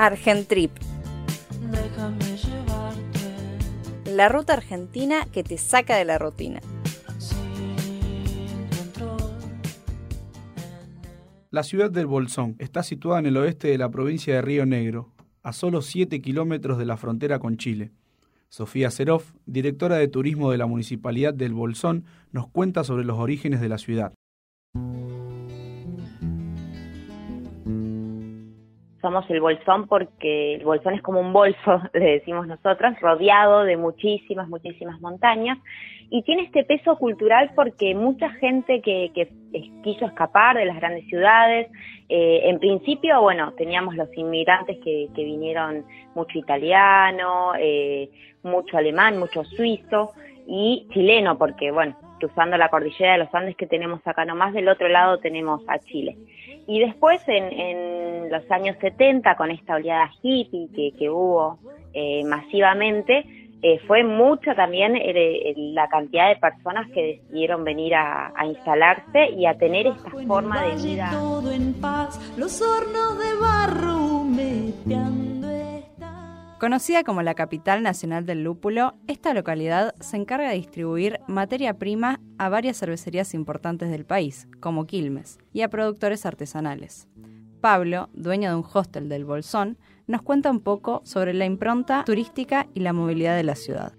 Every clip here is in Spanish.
Argentrip. La ruta argentina que te saca de la rutina. La ciudad del Bolsón está situada en el oeste de la provincia de Río Negro, a solo 7 kilómetros de la frontera con Chile. Sofía Seroff, directora de turismo de la Municipalidad del Bolsón, nos cuenta sobre los orígenes de la ciudad. Somos el bolsón porque el bolsón es como un bolso, le decimos nosotros, rodeado de muchísimas, muchísimas montañas y tiene este peso cultural porque mucha gente que, que quiso escapar de las grandes ciudades, eh, en principio, bueno, teníamos los inmigrantes que, vinieron mucho italiano, eh, mucho alemán, mucho suizo y chileno, porque bueno, cruzando la cordillera de los Andes que tenemos acá nomás, del otro lado tenemos a Chile. Y después en, en los años 70, con esta oleada hippie que, que hubo eh, masivamente, eh, fue mucha también eh, la cantidad de personas que decidieron venir a, instalarse y a tener esta forma de vida. Conocida como la capital nacional del lúpulo, esta localidad se encarga de distribuir materia prima a varias cervecerías importantes del país, como Quilmes, y a productores artesanales. Pablo, dueño de un hostel del Bolsón, nos cuenta un poco sobre la impronta turística y la movilidad de la ciudad.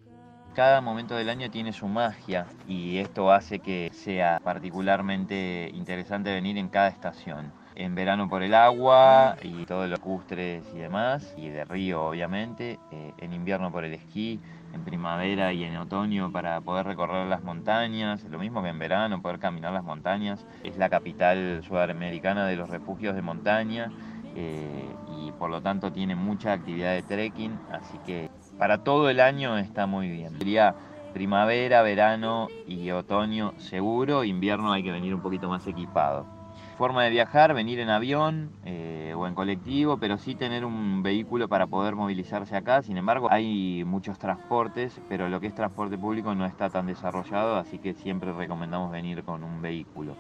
Cada momento del año tiene su magia y esto hace que sea particularmente interesante venir en cada estación. En verano por el agua y todos los custres y demás, y de río obviamente, eh, en invierno por el esquí, en primavera y en otoño para poder recorrer las montañas, lo mismo que en verano, poder caminar las montañas. Es la capital sudamericana de los refugios de montaña eh, y por lo tanto tiene mucha actividad de trekking, así que para todo el año está muy bien. Sería primavera, verano y otoño seguro, invierno hay que venir un poquito más equipado. Forma de viajar, venir en avión eh, o en colectivo, pero sí tener un vehículo para poder movilizarse acá. Sin embargo, hay muchos transportes, pero lo que es transporte público no está tan desarrollado, así que siempre recomendamos venir con un vehículo.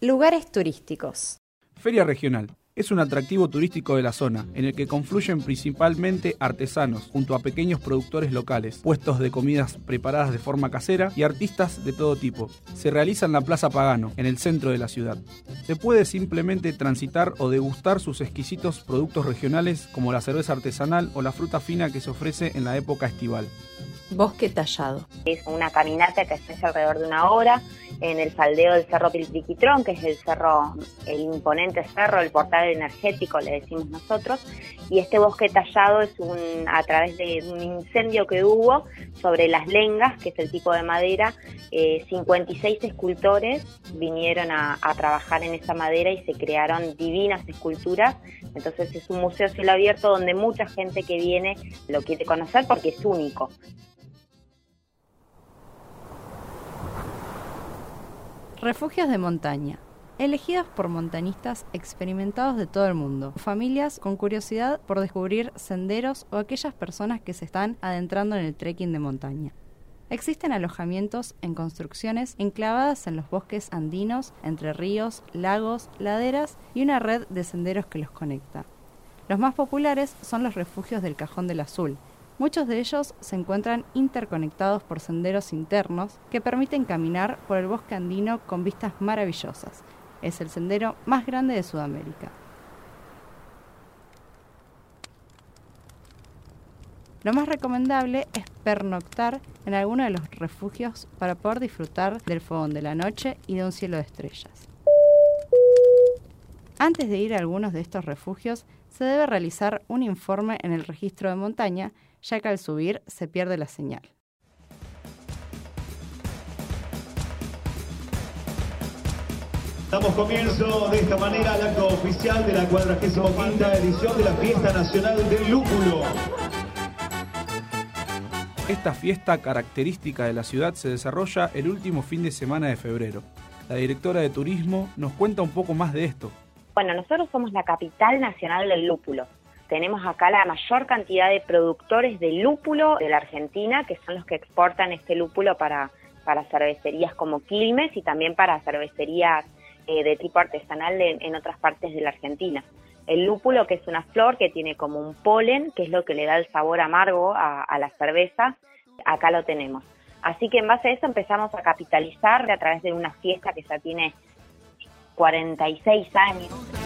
Lugares turísticos. Feria Regional. Es un atractivo turístico de la zona, en el que confluyen principalmente artesanos, junto a pequeños productores locales, puestos de comidas preparadas de forma casera y artistas de todo tipo. Se realiza en la Plaza Pagano, en el centro de la ciudad. Se puede simplemente transitar o degustar sus exquisitos productos regionales como la cerveza artesanal o la fruta fina que se ofrece en la época estival. Bosque Tallado. Es una caminata que se hace alrededor de una hora en el faldeo del Cerro Piltriquitrón, que es el cerro, el imponente cerro, el portal energético, le decimos nosotros, y este bosque tallado es un, a través de un incendio que hubo sobre las lengas, que es el tipo de madera, 56 eh, escultores vinieron a, trabajar en esa madera y se crearon divinas esculturas, entonces es un museo cielo abierto donde mucha gente que viene lo quiere conocer porque es único. Refugios de montaña. Elegidos por montañistas experimentados de todo el mundo, familias con curiosidad por descubrir senderos o aquellas personas que se están adentrando en el trekking de montaña. Existen alojamientos en construcciones enclavadas en los bosques andinos, entre ríos, lagos, laderas y una red de senderos que los conecta. Los más populares son los refugios del Cajón del Azul, Muchos de ellos se encuentran interconectados por senderos internos que permiten caminar por el bosque andino con vistas maravillosas. Es el sendero más grande de Sudamérica. Lo más recomendable es pernoctar en alguno de los refugios para poder disfrutar del fogón de la noche y de un cielo de estrellas. Antes de ir a algunos de estos refugios, se debe realizar un informe en el registro de montaña ya que al subir se pierde la señal. Damos comienzo de esta manera al acto oficial de la 45 edición de la Fiesta Nacional del Lúpulo. Esta fiesta característica de la ciudad se desarrolla el último fin de semana de febrero. La directora de turismo nos cuenta un poco más de esto. Bueno, nosotros somos la capital nacional del lúpulo tenemos acá la mayor cantidad de productores de lúpulo de la Argentina, que son los que exportan este lúpulo para, para cervecerías como Quilmes y también para cervecerías eh, de tipo artesanal en, otras partes de la Argentina. El lúpulo, que es una flor que tiene como un polen, que es lo que le da el sabor amargo a, a la cerveza, acá lo tenemos. Así que en base a eso empezamos a capitalizar a través de una fiesta que ya tiene 46 años.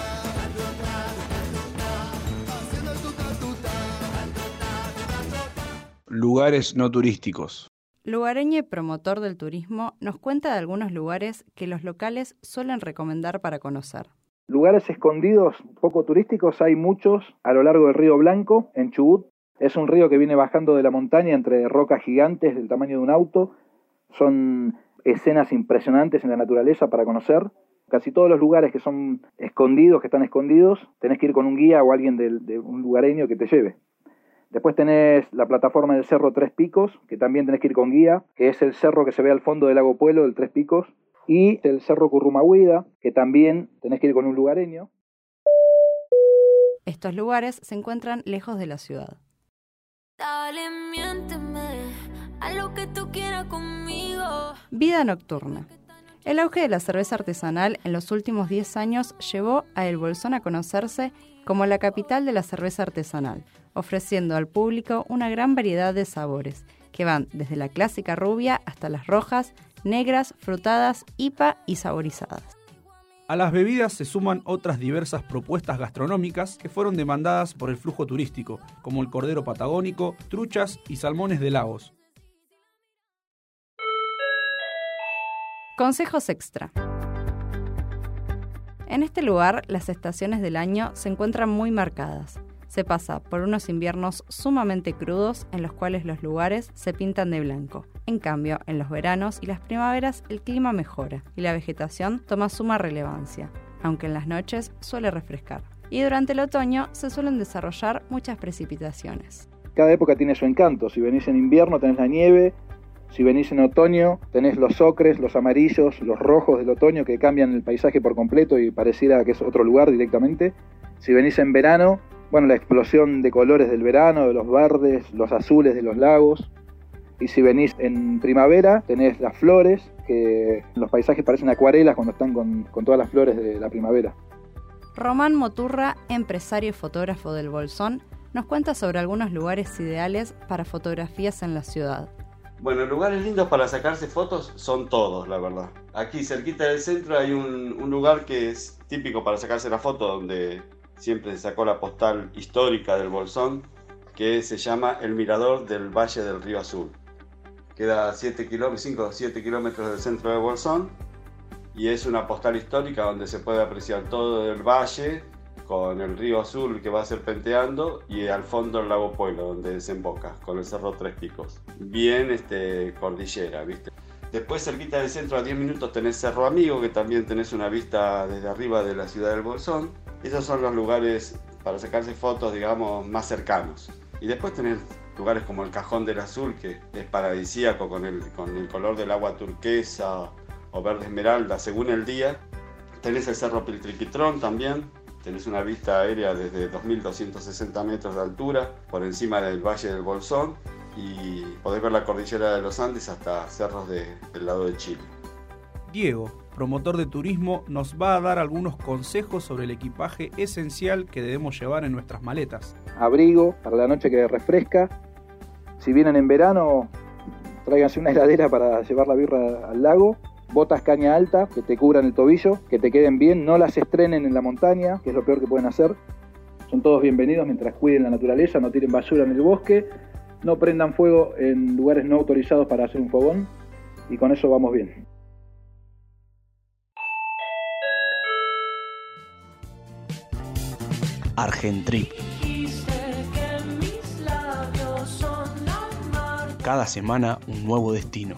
Lugares no turísticos. Lugareño y promotor del turismo nos cuenta de algunos lugares que los locales suelen recomendar para conocer. Lugares escondidos, poco turísticos, hay muchos a lo largo del río Blanco, en Chubut. Es un río que viene bajando de la montaña entre rocas gigantes del tamaño de un auto. Son escenas impresionantes en la naturaleza para conocer. Casi todos los lugares que son escondidos, que están escondidos, tenés que ir con un guía o alguien de, un lugareño que te lleve. Después tenés la plataforma del Cerro Tres Picos, que también tenés que ir con guía, que es el cerro que se ve al fondo del lago Pueblo, del Tres Picos, y el Cerro Currumahuida, que también tenés que ir con un lugareño. Estos lugares se encuentran lejos de la ciudad. Vida nocturna. El auge de la cerveza artesanal en los últimos 10 años llevó a El Bolsón a conocerse como la capital de la cerveza artesanal, ofreciendo al público una gran variedad de sabores, que van desde la clásica rubia hasta las rojas, negras, frutadas, IPA y saborizadas. A las bebidas se suman otras diversas propuestas gastronómicas que fueron demandadas por el flujo turístico, como el cordero patagónico, truchas y salmones de lagos. Consejos extra. En este lugar las estaciones del año se encuentran muy marcadas. Se pasa por unos inviernos sumamente crudos en los cuales los lugares se pintan de blanco. En cambio, en los veranos y las primaveras el clima mejora y la vegetación toma suma relevancia, aunque en las noches suele refrescar. Y durante el otoño se suelen desarrollar muchas precipitaciones. Cada época tiene su encanto. Si venís en invierno tenés la nieve, si venís en otoño, tenés los ocres, los amarillos, los rojos del otoño que cambian el paisaje por completo y pareciera que es otro lugar directamente. Si venís en verano, bueno, la explosión de colores del verano, de los verdes, los azules de los lagos. Y si venís en primavera, tenés las flores, que los paisajes parecen acuarelas cuando están con, con todas las flores de la primavera. Román Moturra, empresario y fotógrafo del Bolsón, nos cuenta sobre algunos lugares ideales para fotografías en la ciudad. Bueno, lugares lindos para sacarse fotos son todos, la verdad. Aquí cerquita del centro hay un, lugar que es típico para sacarse la foto, donde siempre se sacó la postal histórica del Bolsón, que se llama El Mirador del Valle del Río Azul. Queda 7 kilómetros, 5 o 7 kilómetros del centro de Bolsón y es una postal histórica donde se puede apreciar todo el valle, con el río Azul que va serpenteando y al fondo el lago Pueblo donde desemboca con el cerro Tres Picos. Bien este, cordillera, ¿viste? Después cerquita del centro a 10 minutos tenés Cerro Amigo que también tenés una vista desde arriba de la ciudad del Bolsón. Esos son los lugares para sacarse fotos digamos más cercanos. Y después tenés lugares como el Cajón del Azul que es paradisíaco con el, con el color del agua turquesa o verde esmeralda según el día. Tenés el Cerro Piltriquitrón también, Tenés una vista aérea desde 2.260 metros de altura por encima del Valle del Bolsón y podés ver la cordillera de los Andes hasta cerros del lado de Chile. Diego, promotor de turismo, nos va a dar algunos consejos sobre el equipaje esencial que debemos llevar en nuestras maletas. Abrigo para la noche que refresca. Si vienen en verano, tráiganse una heladera para llevar la birra al lago botas caña alta que te cubran el tobillo, que te queden bien, no las estrenen en la montaña, que es lo peor que pueden hacer. Son todos bienvenidos mientras cuiden la naturaleza, no tiren basura en el bosque, no prendan fuego en lugares no autorizados para hacer un fogón y con eso vamos bien. Argentrip. Cada semana un nuevo destino.